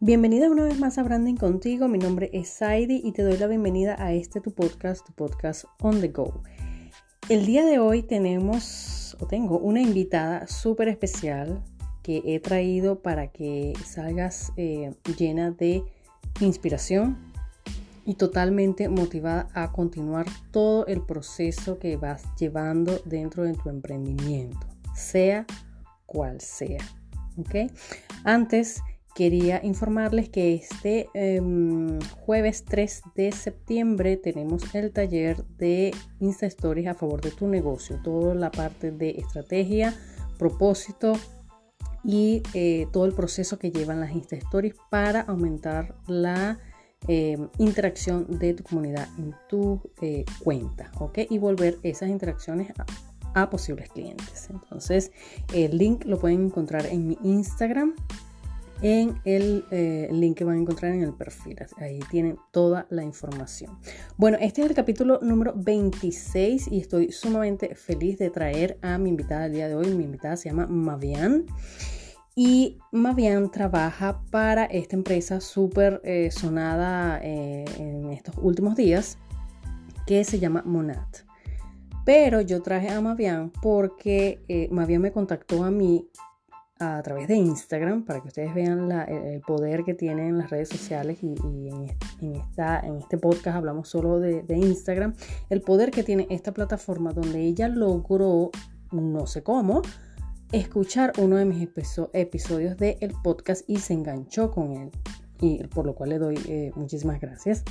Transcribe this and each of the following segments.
Bienvenida una vez más a Branding Contigo. Mi nombre es Saidi y te doy la bienvenida a este tu podcast, tu podcast On the Go. El día de hoy tenemos o tengo una invitada súper especial que he traído para que salgas eh, llena de inspiración y totalmente motivada a continuar todo el proceso que vas llevando dentro de tu emprendimiento, sea cual sea. ¿ok? Antes quería informarles que este em, jueves 3 de septiembre tenemos el taller de Insta Stories a favor de tu negocio. Toda la parte de estrategia, propósito y eh, todo el proceso que llevan las Insta Stories para aumentar la em, interacción de tu comunidad en tu eh, cuenta, ¿ok? Y volver esas interacciones a posibles clientes. Entonces, el link lo pueden encontrar en mi Instagram en el eh, link que van a encontrar en el perfil. Ahí tienen toda la información. Bueno, este es el capítulo número 26 y estoy sumamente feliz de traer a mi invitada el día de hoy. Mi invitada se llama Mavian. Y Mavian trabaja para esta empresa súper eh, sonada eh, en estos últimos días que se llama Monat. Pero yo traje a Mavian porque Mavian me contactó a mí a través de Instagram para que ustedes vean el poder que tienen las redes sociales y, en, este podcast hablamos solo de, Instagram, el poder que tiene esta plataforma donde ella logró, no sé cómo, escuchar uno de mis episodios del podcast y se enganchó con él. Y por lo cual le doy eh, muchísimas gracias.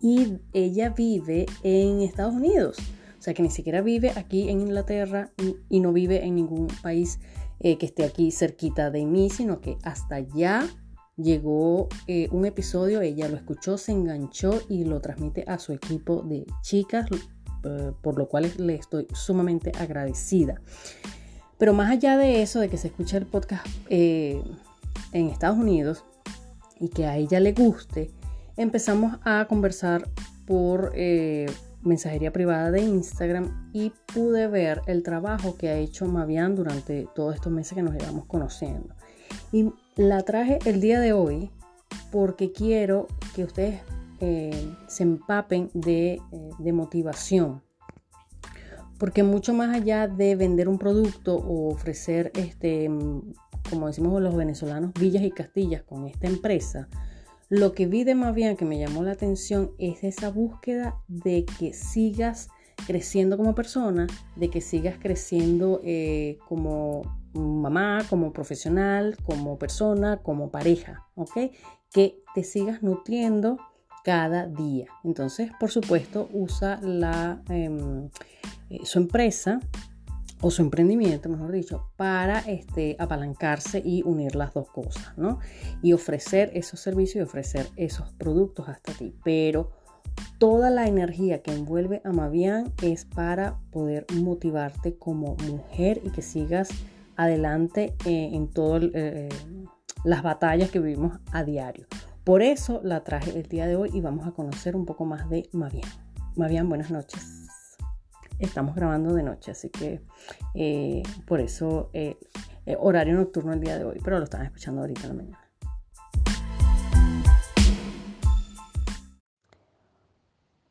Y ella vive en Estados Unidos, o sea que ni siquiera vive aquí en Inglaterra y no vive en ningún país eh, que esté aquí cerquita de mí, sino que hasta allá llegó eh, un episodio, ella lo escuchó, se enganchó y lo transmite a su equipo de chicas, eh, por lo cual le estoy sumamente agradecida. Pero más allá de eso, de que se escuche el podcast en Estados Unidos y que a ella le guste, empezamos a conversar por mensajería privada de Instagram y pude ver el trabajo que ha hecho Mavian durante todos estos meses que nos llevamos conociendo. Y la traje el día de hoy porque quiero que ustedes eh, se empapen de, eh, de motivación. Porque mucho más allá de vender un producto o ofrecer, este, como decimos los venezolanos, villas y castillas con esta empresa, lo que vi de más bien que me llamó la atención es esa búsqueda de que sigas creciendo como persona, de que sigas creciendo eh, como mamá, como profesional, como persona, como pareja, ¿ok? Que te sigas nutriendo cada día. Entonces, por supuesto, usa la, em, eh, su empresa o su emprendimiento, mejor dicho, para este, apalancarse y unir las dos cosas, ¿no? Y ofrecer esos servicios y ofrecer esos productos hasta ti. Pero toda la energía que envuelve a Mavian es para poder motivarte como mujer y que sigas adelante eh, en todas eh, eh, las batallas que vivimos a diario. Por eso la traje el día de hoy y vamos a conocer un poco más de Mavian. Mavian, buenas noches estamos grabando de noche, así que eh, por eso eh, eh, horario nocturno el día de hoy, pero lo están escuchando ahorita en la mañana.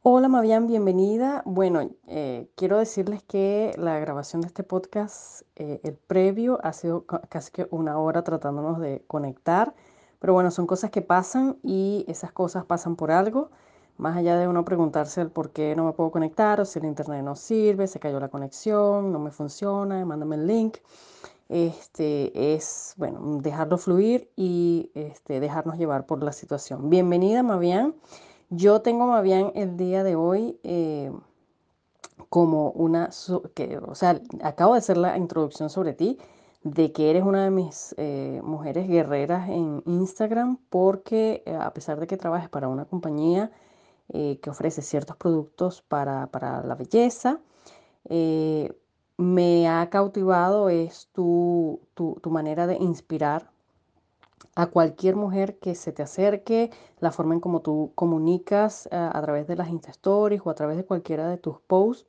Hola Mavian, bienvenida. Bueno, quiero decirles que la grabación de este podcast, el previo, ha sido casi que una hora tratándonos de conectar, pero bueno, son cosas que pasan y esas cosas pasan por algo. Más allá de uno preguntarse el por qué no me puedo conectar o si el internet no sirve, se cayó la conexión, no me funciona, mándame el link. Este es, bueno, dejarlo fluir y este, dejarnos llevar por la situación. Bienvenida, Mavian. Yo tengo Mavian el día de hoy eh, como una, que, o sea, acabo de hacer la introducción sobre ti, de que eres una de mis eh, mujeres guerreras en Instagram, porque eh, a pesar de que trabajes para una compañía, eh, que ofrece ciertos productos para, la belleza. Eh, me ha cautivado es tu, manera de inspirar a cualquier mujer que se te acerque, la forma en cómo tú comunicas eh, a, través de las Insta Stories o a través de cualquiera de tus posts,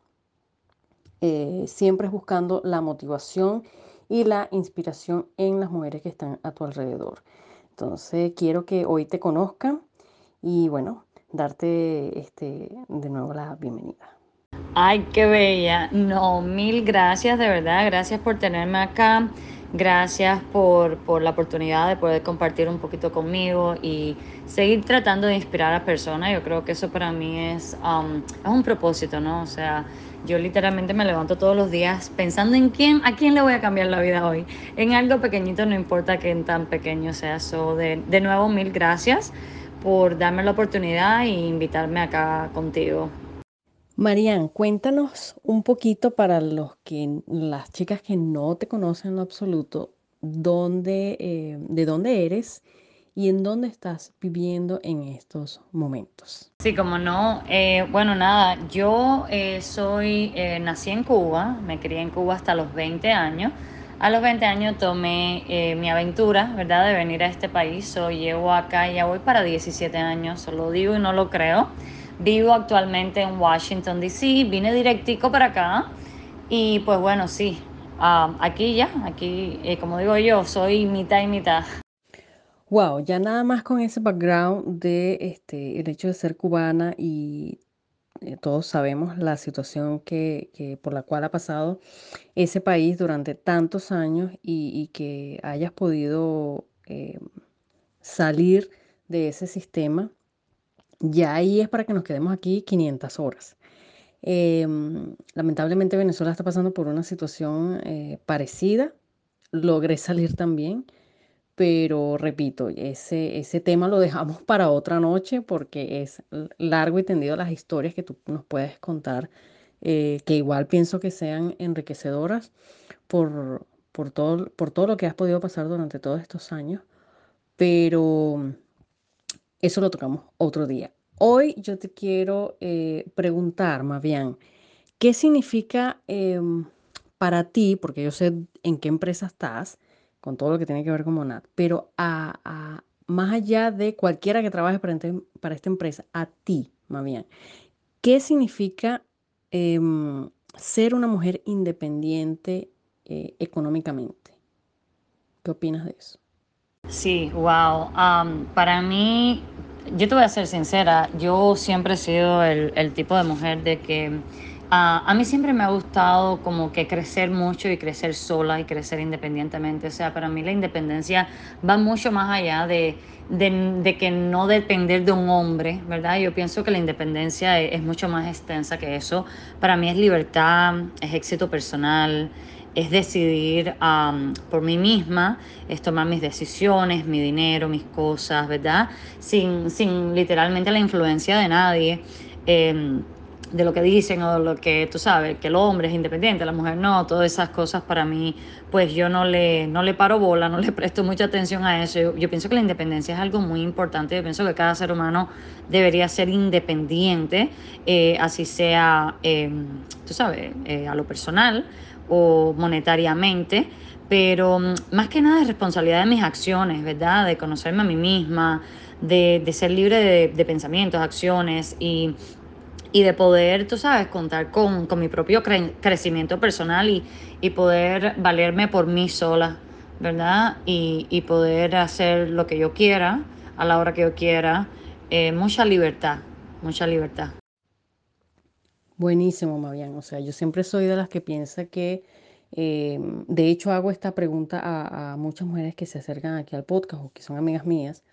siempre es buscando la motivación y la inspiración en las mujeres que están a tu alrededor. Entonces quiero que hoy te conozcan y bueno, darte este, de nuevo la bienvenida. Ay, qué bella. No, mil gracias, de verdad. Gracias por tenerme acá. Gracias por, por, la oportunidad de poder compartir un poquito conmigo y seguir tratando de inspirar a personas. Yo creo que eso para mí es, um, es un propósito, ¿no? O sea, yo literalmente me levanto todos los días pensando en quién, a quién le voy a cambiar la vida hoy. En algo pequeñito, no importa que en tan pequeño sea eso. De, de nuevo, mil gracias por darme la oportunidad e invitarme acá contigo. Marian, cuéntanos un poquito para los que, las chicas que no te conocen en lo absoluto, dónde, eh, de dónde eres y en dónde estás viviendo en estos momentos. Sí, como no. Eh, bueno, nada, yo eh, soy, nací en Cuba, me crié en Cuba hasta los 20 años. A los 20 años tomé mi aventura, ¿verdad?, de venir a este país. So, llevo acá, ya voy para 17 años, lo digo y no lo creo. Vivo actualmente en Washington, D.C. Vine directico para acá y pues bueno, sí, aquí ya, aquí, eh, como digo yo, soy mitad y mitad. Wow, ya nada más con ese background de este, el hecho de ser cubana y eh, todos sabemos la situación que, que, por la cual ha pasado ese país durante tantos años y, que hayas podido eh, salir de ese sistema ya ahí es para que nos quedemos aquí 500 horas. Em, lamentablemente Venezuela está pasando por una situación eh, parecida. Logré salir también, pero repito, ese, ese tema lo dejamos para otra noche porque es largo y tendido las historias que tú nos puedes contar, eh, que igual pienso que sean enriquecedoras por, por, todo, por todo lo que has podido pasar durante todos estos años, pero eso lo tocamos otro día. Hoy yo te quiero eh, preguntar, bien, ¿qué significa em, para ti, porque yo sé en qué empresa estás, con todo lo que tiene que ver con Monad, pero a, más allá de cualquiera que trabaje para, esta empresa, a ti, más bien, ¿qué significa em, ser una mujer independiente eh, económicamente? ¿Qué opinas de eso? Sí, wow. para mí, yo te voy a ser sincera, yo siempre he sido el, tipo de mujer de que ah, a mí siempre me ha gustado como que crecer mucho y crecer sola y crecer independientemente. O sea, para mí la independencia va mucho más allá de, de, que no depender de un hombre, ¿verdad? Yo pienso que la independencia es mucho más extensa que eso. Para mí es libertad, es éxito personal es decidir por mí misma, es tomar mis decisiones, mi dinero, mis cosas, ¿verdad? Sin, sin literalmente la influencia de nadie. Em, de lo que dicen o lo que tú sabes, que el hombre es independiente, la mujer no, todas esas cosas para mí, pues yo no le, no le paro bola, no le presto mucha atención a eso. Yo, pienso que la independencia es algo muy importante, yo pienso que cada ser humano debería ser independiente, eh, así sea, em, tú sabes, eh, a lo personal o monetariamente, pero mm, más que nada es responsabilidad de mis acciones, ¿verdad? De conocerme a mí misma, de, ser libre de, pensamientos, acciones y, de poder, tú sabes, contar con, mi propio crecimiento personal y, poder valerme por mí sola, ¿verdad? Y, poder hacer lo que yo quiera, a la hora que yo quiera. Eh, mucha libertad, mucha libertad. Buenísimo, Mavian. O sea, yo siempre soy de las que piensa que, em, de hecho, hago esta pregunta a, muchas mujeres que se acercan aquí al podcast o que son amigas mías,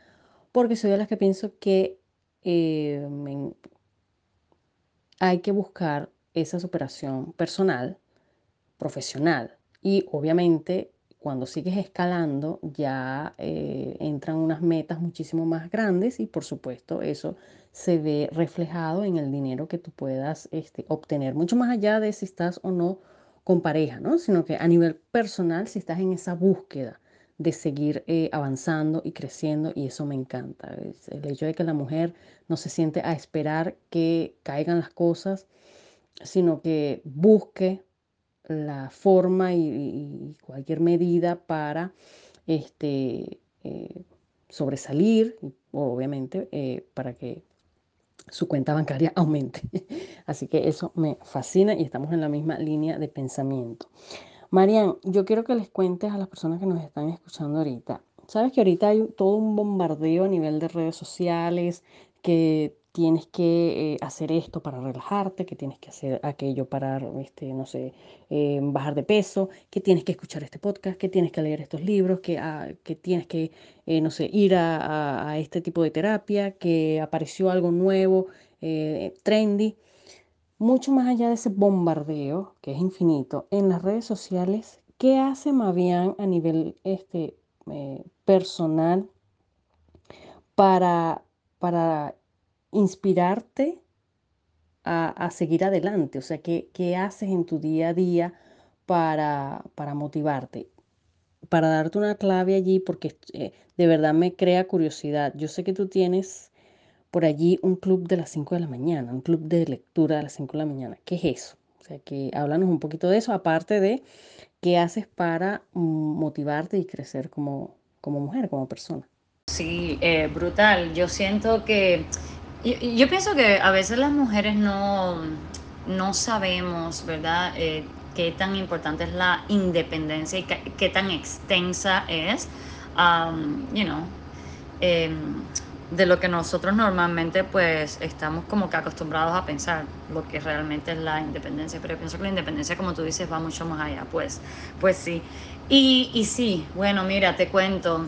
porque soy de las que pienso que em, hay que buscar esa superación personal, profesional y obviamente cuando sigues escalando ya eh, entran unas metas muchísimo más grandes y por supuesto eso se ve reflejado en el dinero que tú puedas este, obtener, mucho más allá de si estás o no con pareja, ¿no? sino que a nivel personal si estás en esa búsqueda de seguir eh, avanzando y creciendo y eso me encanta. el hecho de que la mujer no se siente a esperar que caigan las cosas, sino que busque la forma y, cualquier medida para este, eh, sobresalir, obviamente, eh, para que su cuenta bancaria aumente. Así que eso me fascina y estamos en la misma línea de pensamiento. Marian, yo quiero que les cuentes a las personas que nos están escuchando ahorita sabes que ahorita hay todo un bombardeo a nivel de redes sociales, que tienes que eh, hacer esto para relajarte, que tienes que hacer aquello para, este, no sé, eh, bajar de peso, que tienes que escuchar este podcast, que tienes que leer estos libros, que, ah, que tienes que, eh, no sé, ir a, a, este tipo de terapia, que apareció algo nuevo, trendy. Mucho más allá de ese bombardeo, que es infinito, en las redes sociales, ¿qué hace Mavian a nivel este, personal para, para inspirarte a, seguir adelante? O sea, ¿qué, ¿qué, haces en tu día a día para, para motivarte? Para darte una clave allí, porque eh, de verdad me crea curiosidad. Yo sé que tú tienes por allí un club de las 5 de la mañana, un club de lectura de las 5 de la mañana. ¿Qué es eso? O sea, que háblanos un poquito de eso, aparte de qué haces para motivarte y crecer como, como mujer, como persona. Sí, eh, brutal. Yo siento que yo, pienso que a veces las mujeres no, no sabemos, ¿verdad? Eh, qué tan importante es la independencia y qué, tan extensa es, um, you know, em, de lo que nosotros normalmente pues estamos como que acostumbrados a pensar lo que realmente es la independencia, pero pienso que la independencia como tú dices va mucho más allá, pues, pues sí. Y, y sí, bueno, mira, te cuento,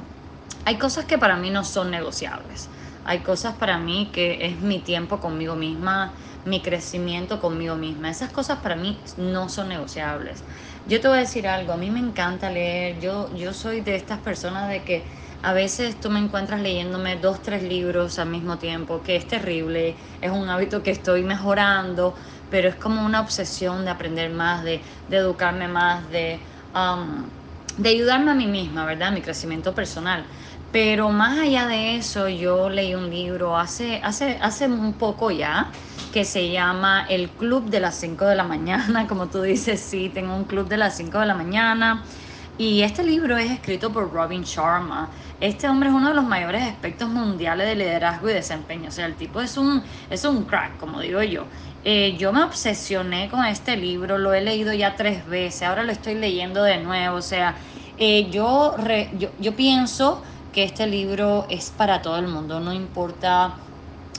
hay cosas que para mí no son negociables. Hay cosas para mí que es mi tiempo conmigo misma, mi crecimiento conmigo misma. Esas cosas para mí no son negociables. Yo te voy a decir algo, a mí me encanta leer, yo, yo soy de estas personas de que a veces tú me encuentras leyéndome dos, tres libros al mismo tiempo, que es terrible, es un hábito que estoy mejorando, pero es como una obsesión de aprender más, de, educarme más, de, um, de ayudarme a mí misma, ¿verdad? Mi crecimiento personal. Pero más allá de eso, yo leí un libro hace, hace, hace un poco ya que se llama El Club de las 5 de la mañana. Como tú dices, sí, tengo un club de las 5 de la mañana. Y este libro es escrito por Robin Sharma. Este hombre es uno de los mayores expertos mundiales de liderazgo y desempeño. O sea, el tipo es un, es un crack, como digo yo. Eh, yo me obsesioné con este libro, lo he leído ya tres veces, ahora lo estoy leyendo de nuevo. O sea, eh, yo, yo, yo pienso que este libro es para todo el mundo, no importa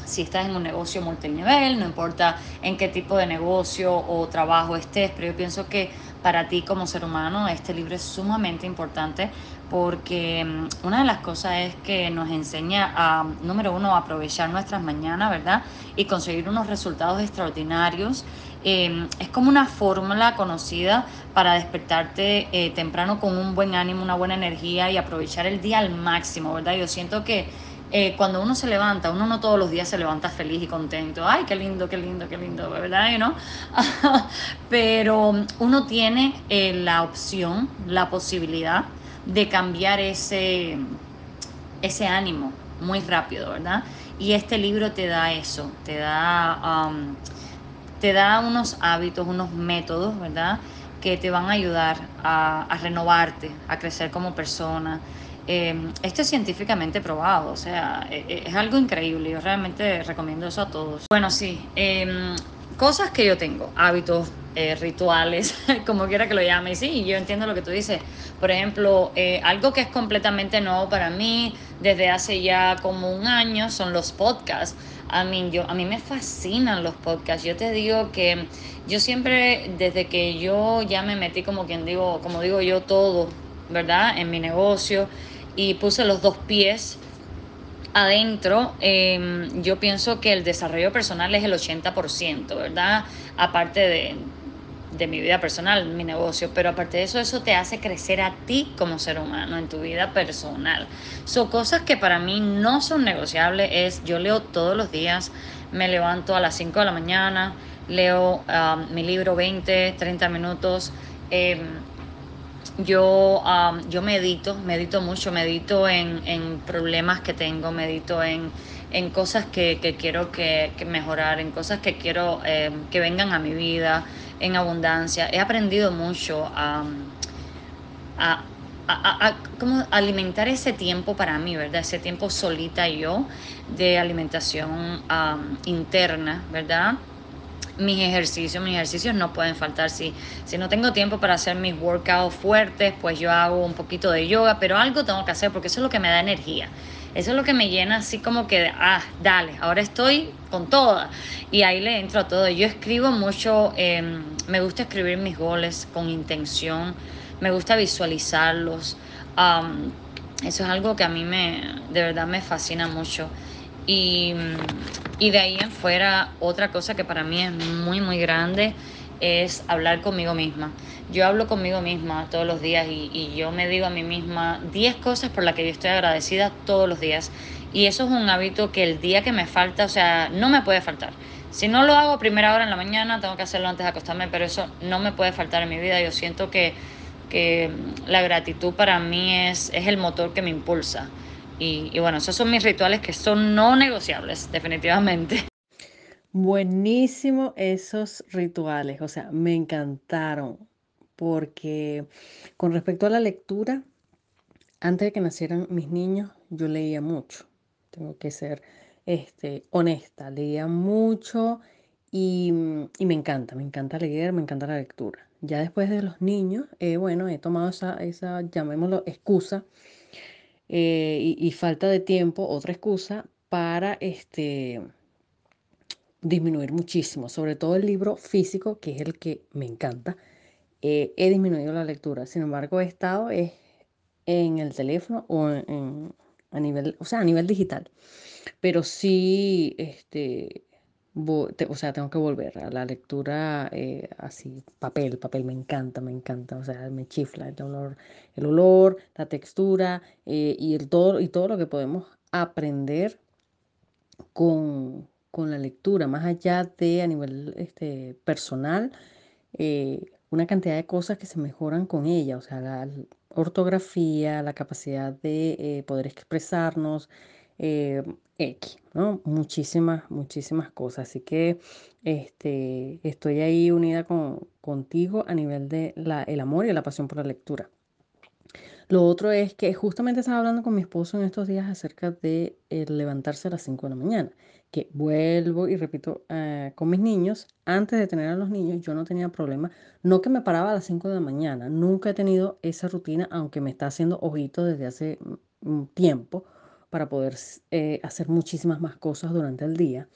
si estás en un negocio multinivel, no importa en qué tipo de negocio o trabajo estés, pero yo pienso que para ti como ser humano este libro es sumamente importante porque mm, una de las cosas es que nos enseña a, número uno, aprovechar nuestras mañanas, ¿verdad? Y conseguir unos resultados extraordinarios. Em, es como una fórmula conocida para despertarte eh, temprano con un buen ánimo, una buena energía y aprovechar el día al máximo, ¿verdad? Yo siento que eh, cuando uno se levanta, uno no todos los días se levanta feliz y contento, ay, qué lindo, qué lindo, qué lindo, ¿verdad? ¿No? Pero uno tiene eh, la opción, la posibilidad de cambiar ese, ese ánimo muy rápido, ¿verdad? Y este libro te da eso, te da, um, te da unos hábitos, unos métodos, ¿verdad? Que te van a ayudar a, renovarte, a crecer como persona, eh, esto es científicamente probado, o sea, e, e, es, algo increíble. Yo realmente recomiendo eso a todos. Bueno, sí, em, cosas que yo tengo, hábitos, eh, rituales, como quiera que lo llame. Y sí, yo entiendo lo que tú dices. Por ejemplo, eh, algo que es completamente nuevo para mí desde hace ya como un año son los podcasts. A mí, yo, a mí me fascinan los podcasts. Yo te digo que yo siempre, desde que yo ya me metí como quien digo, como digo yo, todo, ¿verdad? En mi negocio y puse los dos pies adentro, em, yo pienso que el desarrollo personal es el 80%, ¿verdad? Aparte de, de, mi vida personal, mi negocio, pero aparte de eso, eso te hace crecer a ti como ser humano en tu vida personal. Son cosas que para mí no son negociables, es yo leo todos los días, me levanto a las 5 de la mañana, leo um, mi libro 20, 30 minutos. Eh, yo, yo medito, medito mucho, medito en, problemas que tengo, medito en, cosas que, quiero que, mejorar, en cosas que quiero em, que vengan a mi vida, en abundancia. He aprendido mucho a, a, alimentar ese tiempo para mí, ¿verdad? Ese tiempo solita yo de alimentación interna, ¿verdad? Mis ejercicios, mis ejercicios no pueden faltar. Si, si no tengo tiempo para hacer mis workouts fuertes, pues yo hago un poquito de yoga, pero algo tengo que hacer porque eso es lo que me da energía. Eso es lo que me llena así como que, ah, dale, ahora estoy con toda. Y ahí le entro a todo. Yo escribo mucho, em, me gusta escribir mis goles con intención, me gusta visualizarlos. eso es algo que a mí me, de verdad me fascina mucho. Y, y de ahí en fuera, otra cosa que para mí es muy, muy grande es hablar conmigo misma. Yo hablo conmigo misma todos los días y, yo me digo a mí misma 10 cosas por las que yo estoy agradecida todos los días. Y eso es un hábito que el día que me falta, o sea, no me puede faltar. Si no lo hago a primera hora en la mañana, tengo que hacerlo antes de acostarme, pero eso no me puede faltar en mi vida. Yo siento que, que la gratitud para mí es, es el motor que me impulsa. Y, y bueno, esos son mis rituales que son no negociables, definitivamente. Buenísimo esos rituales, o sea, me encantaron porque con respecto a la lectura, antes de que nacieran mis niños, yo leía mucho. Tengo que ser este, honesta, leía mucho y, me encanta, me encanta leer, me encanta la lectura. Ya después de los niños, eh, bueno, he tomado esa, esa llamémoslo, excusa eh, y, falta de tiempo, otra excusa para este, disminuir muchísimo, sobre todo el libro físico, que es el que me encanta. Eh, he disminuido la lectura, sin embargo he estado en el teléfono o en, a nivel, o sea, a nivel digital, pero sí, este, o sea, tengo que volver a la lectura eh, así, papel, papel, me encanta, me encanta, o sea, me chifla el olor, el olor la textura eh, y, el todo, y todo lo que podemos aprender con, con la lectura, más allá de a nivel este, personal, eh, una cantidad de cosas que se mejoran con ella, o sea, la ortografía, la capacidad de poder expresarnos, eh, X, ¿no? Muchísimas, muchísimas cosas. Así que este, estoy ahí unida con, contigo a nivel de la, el amor y la pasión por la lectura. Lo otro es que justamente estaba hablando con mi esposo en estos días acerca de levantarse a las 5 de la mañana que vuelvo y repito eh, con mis niños, antes de tener a los niños yo no tenía problema, no que me paraba a las 5 de la mañana, nunca he tenido esa rutina, aunque me está haciendo ojito desde hace un tiempo para poder eh, hacer muchísimas más cosas durante el día.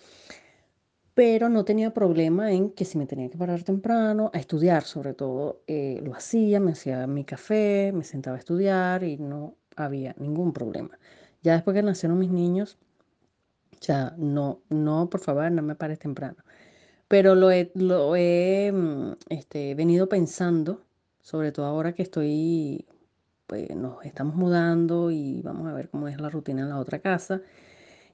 Pero no tenía problema en que si me tenía que parar temprano, a estudiar sobre todo, eh, lo hacía, me hacía mi café, me sentaba a estudiar y no había ningún problema. Ya después que nacieron mis niños, sea, no, no, por favor, no me pares temprano. Pero lo he, lo he mm, este, venido pensando, sobre todo ahora que estoy, pues nos estamos mudando y vamos a ver cómo es la rutina en la otra casa,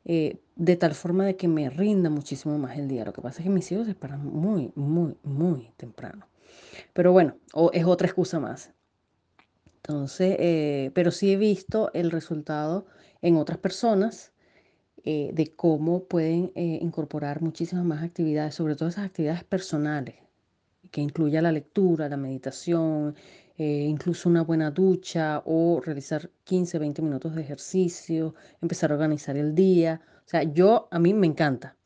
eh, de tal forma de que me rinda muchísimo más el día. Lo que pasa es que mis hijos se paran muy, muy, muy temprano. Pero bueno, o es otra excusa más. Entonces, eh, pero sí he visto el resultado en otras personas eh, de cómo pueden incorporar muchísimas más actividades, sobre todo esas actividades personales, que incluya la lectura, la meditación, eh, incluso una buena ducha o realizar 15, 20 minutos de ejercicio, empezar a organizar el día. O sea, yo, a mí me encanta,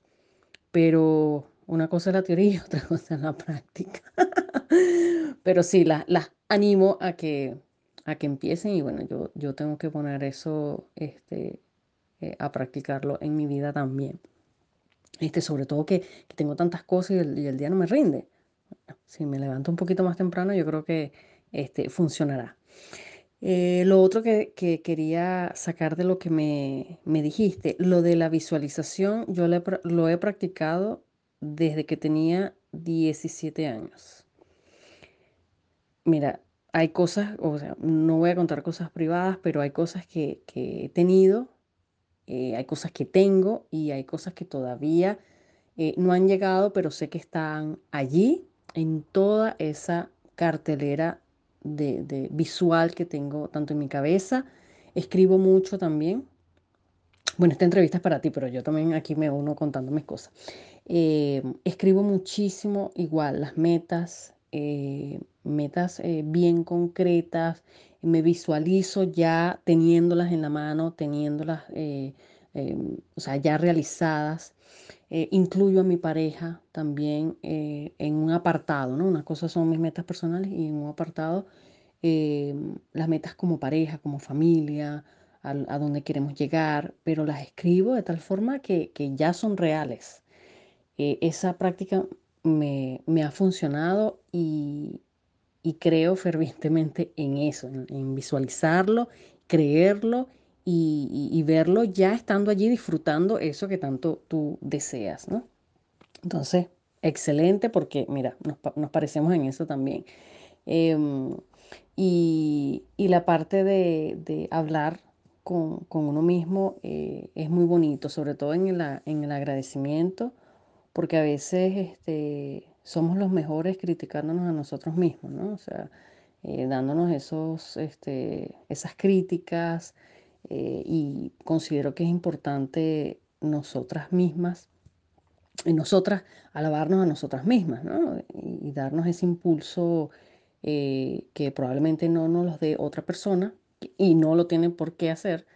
pero una cosa es la teoría y otra cosa es la práctica. pero sí, las animo a que, a que empiecen y bueno, yo, yo tengo que poner eso este, eh, a practicarlo en mi vida también. Este, sobre todo que, tengo tantas cosas y el, día no me rinde. si me levanto un poquito más temprano, yo creo que este, funcionará. Eh, lo otro que, quería sacar de lo que me, dijiste, lo de la visualización, yo lo he practicado desde que tenía 17 años. Mira, hay cosas, o sea, no voy a contar cosas privadas, pero hay cosas que, que he tenido eh, hay cosas que tengo y hay cosas que todavía eh, no han llegado, pero sé que están allí en toda esa cartelera de, visual que tengo tanto en mi cabeza. Escribo mucho también. Bueno, esta entrevista es para ti, pero yo también aquí me uno contando mis cosas. Eh, escribo muchísimo igual las metas, metas bien concretas, me visualizo ya teniéndolas en la mano, teniéndolas, eh, em, o sea, ya realizadas. Eh, incluyo a mi pareja también eh, en un apartado, ¿no? Una cosa son mis metas personales y en un apartado las metas como pareja, como familia, a, dónde queremos llegar, pero las escribo de tal forma que, ya son reales. esa práctica me, ha funcionado y, creo fervientemente en eso, en visualizarlo, creerlo y, verlo ya estando allí disfrutando eso que tanto tú deseas, ¿no? Entonces, excelente porque, mira, nos, parecemos en eso también. Em, y, la parte de, hablar con, uno mismo eh, es muy bonito, sobre todo en, en el agradecimiento, porque a veces este, somos los mejores criticándonos a nosotros mismos, ¿no? O sea, eh, dándonos esos, este, esas críticas, eh, y considero que es importante nosotras mismas y nosotras alabarnos a nosotras mismas y, darnos ese impulso eh, que probablemente no nos lo dé otra persona y no lo tiene por qué hacer,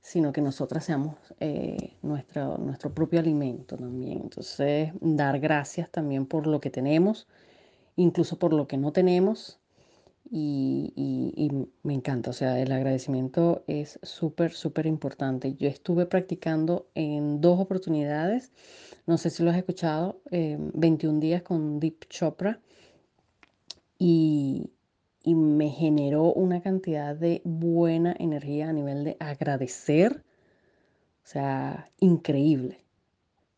sino que nosotras seamos eh, nuestro, nuestro propio alimento también. Entonces, dar gracias también por lo que tenemos, incluso por lo que no tenemos y, me encanta, o sea, el agradecimiento es súper, súper importante. Yo estuve practicando en dos oportunidades, no sé si lo has escuchado, 21 em, días con Deep Chopra y, y me generó una cantidad de buena energía a nivel de agradecer, o sea, increíble.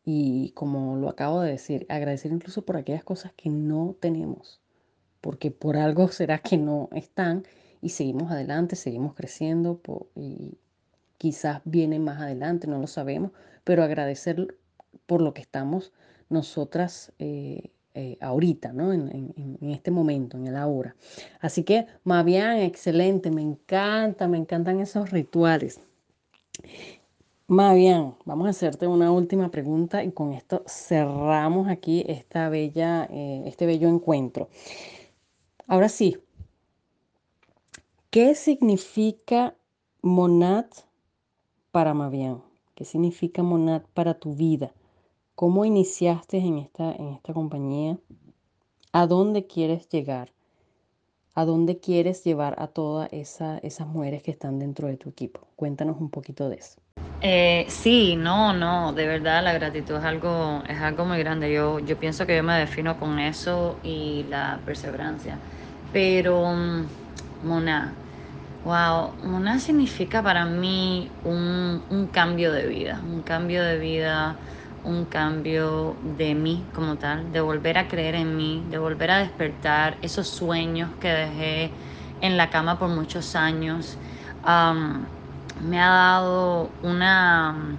Y como lo acabo de decir, agradecer incluso por aquellas cosas que no tenemos porque por algo será que no están y seguimos adelante, seguimos creciendo y quizás viene más adelante, no lo sabemos, pero agradecer por lo que estamos nosotras eh, eh, ahorita, ¿no? En, este momento, en el ahora. Así que, bien, excelente, me encanta, me encantan esos rituales. Bien, vamos a hacerte una última pregunta y con esto cerramos aquí esta bella, eh, este bello encuentro. Ahora sí, ¿qué significa Monad para Mavian? ¿Qué significa Monad para tu vida? ¿Cómo iniciaste en esta, en esta compañía? ¿A dónde quieres llegar? ¿A dónde quieres llevar a todas esa, esas mujeres que están dentro de tu equipo? Cuéntanos un poquito de eso. Eh, sí, no, no, de verdad la gratitud es algo, es algo muy grande. Yo, yo pienso que yo me defino con eso y la perseverancia. Pero mm, Mona, wow, Mona significa para mí un, cambio de vida, un cambio de vida, un cambio de mí como tal, de volver a creer en mí, de volver a despertar esos sueños que dejé en la cama por muchos años. me ha dado una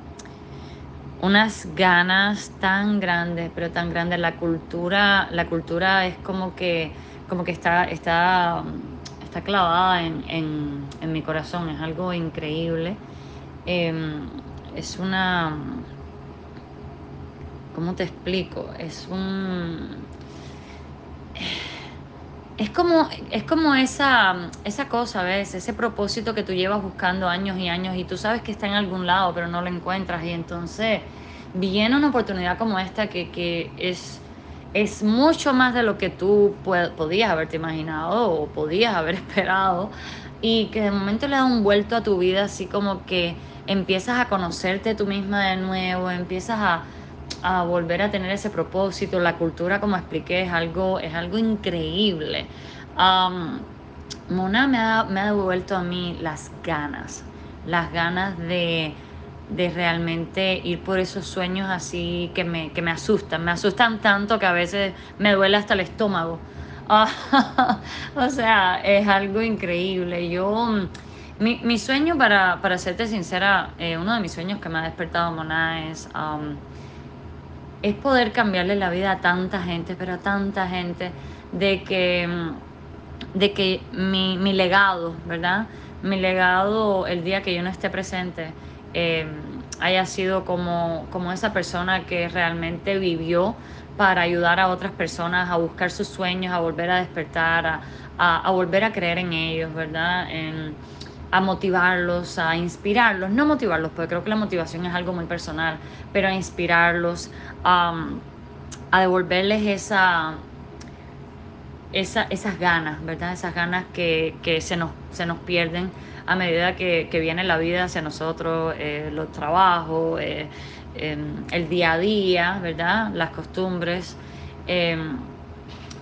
unas ganas tan grandes, pero tan grandes. La cultura, la cultura es como que como que está, está, está clavada en, mi corazón, es algo increíble. Em, es una, ¿cómo te explico? Es un... Es como, es como esa, esa cosa, ¿ves? Ese propósito que tú llevas buscando años y años y tú sabes que está en algún lado, pero no lo encuentras. Y entonces viene una oportunidad como esta que, que es es mucho más de lo que tú podías haberte imaginado o podías haber esperado y que de momento le da un vuelto a tu vida así como que empiezas a conocerte tú misma de nuevo, empiezas a, volver a tener ese propósito, la cultura como expliqué es algo, es algo increíble. Mona me ha, me ha devuelto a mí las ganas, las ganas de de realmente ir por esos sueños así que me, que me asustan, me asustan tanto que a veces me duele hasta el estómago. o sea, es algo increíble. Yo, mi, mi sueño, para, para serte sincera, eh, uno de mis sueños que me ha despertado Mona es, um, es poder cambiarle la vida a tanta gente, pero a tanta gente, de que, de que mi, mi legado, ¿verdad? Mi legado el día que yo no esté presente, Em, haya sido como, como esa persona que realmente vivió para ayudar a otras personas a buscar sus sueños, a volver a despertar, a, a, volver a creer en ellos, ¿verdad? A motivarlos, a inspirarlos, no motivarlos, porque creo que la motivación es algo muy personal, pero a inspirarlos, a devolverles esa, esas ganas, ¿verdad? Esas ganas que, se, nos, se nos pierden a medida que, viene la vida hacia nosotros, eh, los trabajos, eh, em, el día a día, ¿verdad? Las costumbres. Em,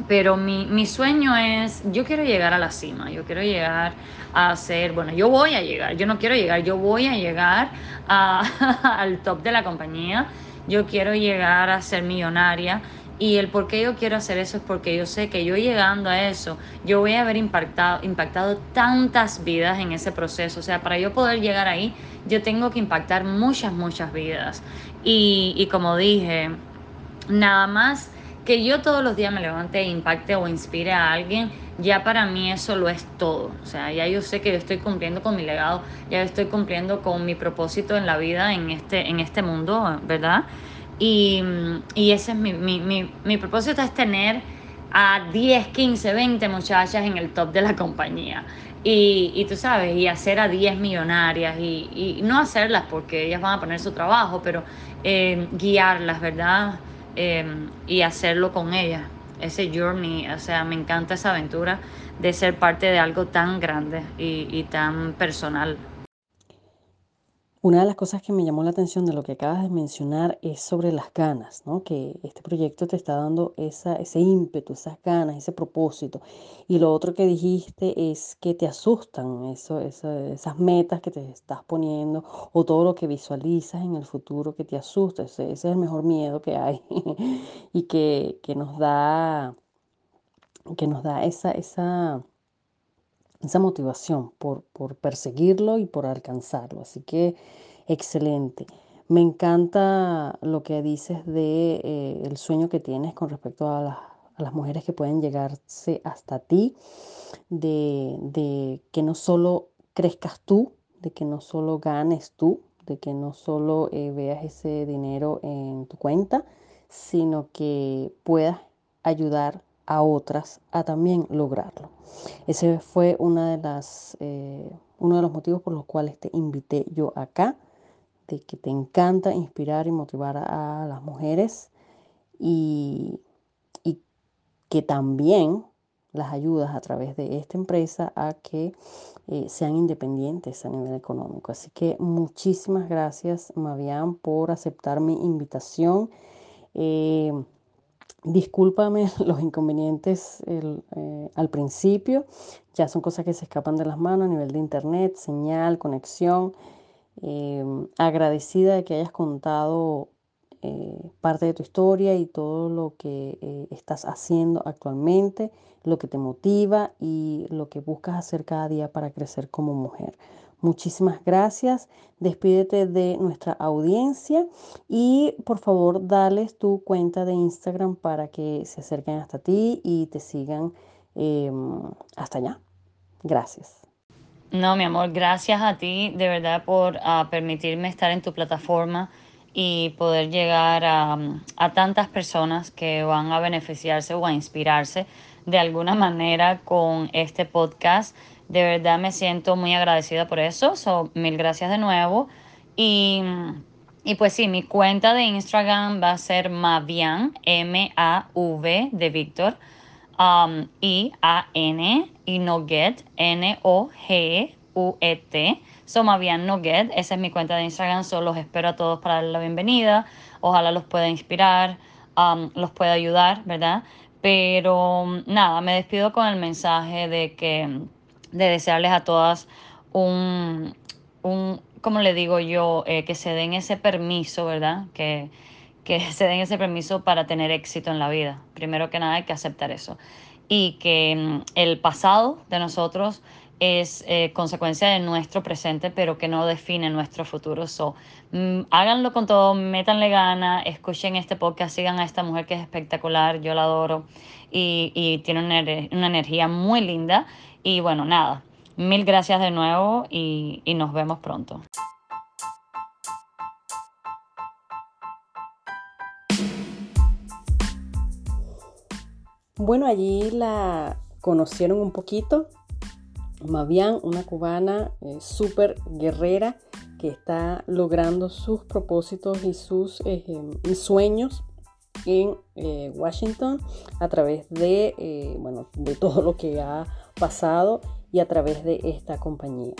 pero mi, mi, sueño es, yo quiero llegar a la cima, yo quiero llegar a ser, bueno, yo voy a llegar, yo no quiero llegar, yo voy a llegar al top de la compañía, yo quiero llegar a ser millonaria y el por qué yo quiero hacer eso es porque yo sé que yo llegando a eso, yo voy a haber impactado, impactado tantas vidas en ese proceso. O sea, para yo poder llegar ahí, yo tengo que impactar muchas, muchas vidas. Y, y como dije, nada más que yo todos los días me levante e impacte o inspire a alguien, ya para mí eso lo es todo. O sea, ya yo sé que yo estoy cumpliendo con mi legado, ya estoy cumpliendo con mi propósito en la vida, en este, en este mundo, ¿verdad? Y, y ese es mi, mi, mi, mi, propósito, es tener a 10, 15, 20 muchachas en el top de la compañía. Y, y tú sabes, y hacer a 10 millonarias, y, y, no hacerlas porque ellas van a poner su trabajo, pero eh, guiarlas, ¿verdad? Eh, y hacerlo con ellas. Ese journey, o sea, me encanta esa aventura de ser parte de algo tan grande y, y tan personal. Una de las cosas que me llamó la atención de lo que acabas de mencionar es sobre las ganas, ¿no? Que este proyecto te está dando ese ímpetu, esas ganas, ese propósito. Y lo otro que dijiste es que te asustan eso, esas metas que te estás poniendo o todo lo que visualizas en el futuro que te asusta. Ese, es el mejor miedo que hay y que, que, nos da, que nos da esa, esa esa motivación por, perseguirlo y por alcanzarlo. Así que excelente. Me encanta lo que dices de eh, el sueño que tienes con respecto a, las mujeres que pueden llegarse hasta ti, de, que no solo crezcas tú, de que no solo ganes tú, de que no solo eh, veas ese dinero en tu cuenta, sino que puedas ayudar a otras a también lograrlo. Ese fue una de las, eh, uno de los motivos por los cuales te invité yo acá, de que te encanta inspirar y motivar a, las mujeres y, y que también las ayudas a través de esta empresa a que eh, sean independientes a nivel económico. Así que muchísimas gracias, Mavian, por aceptar mi invitación. Eh, Discúlpame los inconvenientes eh, al principio, ya son cosas que se escapan de las manos a nivel de internet, señal, conexión. Em, agradecida de que hayas contado eh, parte de tu historia y todo lo que eh, estás haciendo actualmente, lo que te motiva y lo que buscas hacer cada día para crecer como mujer. Muchísimas gracias. Despídete de nuestra audiencia y por favor dales tu cuenta de Instagram para que se acerquen hasta ti y te sigan em, hasta allá. Gracias. No, mi amor, gracias a ti de verdad por ah, permitirme estar en tu plataforma y poder llegar a, tantas personas que van a beneficiarse o a inspirarse de alguna manera con este podcast. De verdad me siento muy agradecida por eso. So, mil gracias de nuevo. Y, y pues sí, mi cuenta de Instagram va a ser Mavian, M-A-V de Víctor, um, I-A-N y Noguet, N-O-G-U-E-T. So Mavian Noguet, esa es mi cuenta de Instagram. Solo los espero a todos para darle la bienvenida. Ojalá los pueda inspirar, um, los pueda ayudar, ¿verdad? Pero nada, me despido con el mensaje de que de desearles a todas un, un como le digo yo, eh, que se den ese permiso, ¿verdad? Que, que se den ese permiso para tener éxito en la vida. Primero que nada hay que aceptar eso. Y que mm, el pasado de nosotros es eh, consecuencia de nuestro presente, pero que no define nuestro futuro. So, mm, háganlo con todo, métanle gana, escuchen este podcast, sigan a esta mujer que es espectacular, yo la adoro y, y tiene una, una energía muy linda y bueno, nada, mil gracias de nuevo y, nos vemos pronto. Bueno, allí la conocieron un poquito. Mavian, una cubana eh, súper guerrera que está logrando sus propósitos y sus eh, sueños en eh, Washington a través de, bueno, de todo lo que ha pasado y a través de esta compañía.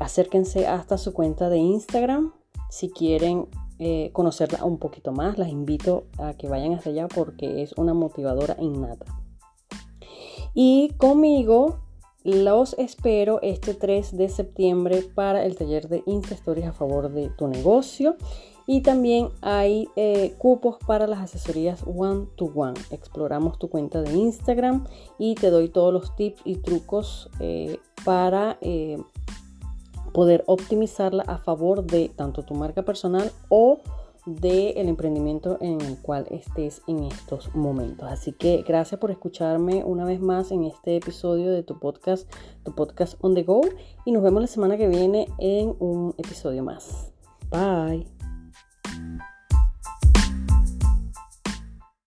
acérquense hasta su cuenta de Instagram si quieren conocerla un poquito más. Las invito a que vayan hasta allá porque es una motivadora innata. Y conmigo los espero este 3 de septiembre para el taller de Insta Stories a favor de tu negocio. Y también hay eh, cupos para las asesorías one to one. Exploramos tu cuenta de Instagram y te doy todos los tips y trucos eh, para eh, poder optimizarla a favor de tanto tu marca personal o del emprendimiento en el cual estés en estos momentos. Así que gracias por escucharme una vez más en este episodio de tu podcast, tu podcast on the go. Y nos vemos la semana que viene en un episodio más. Bye.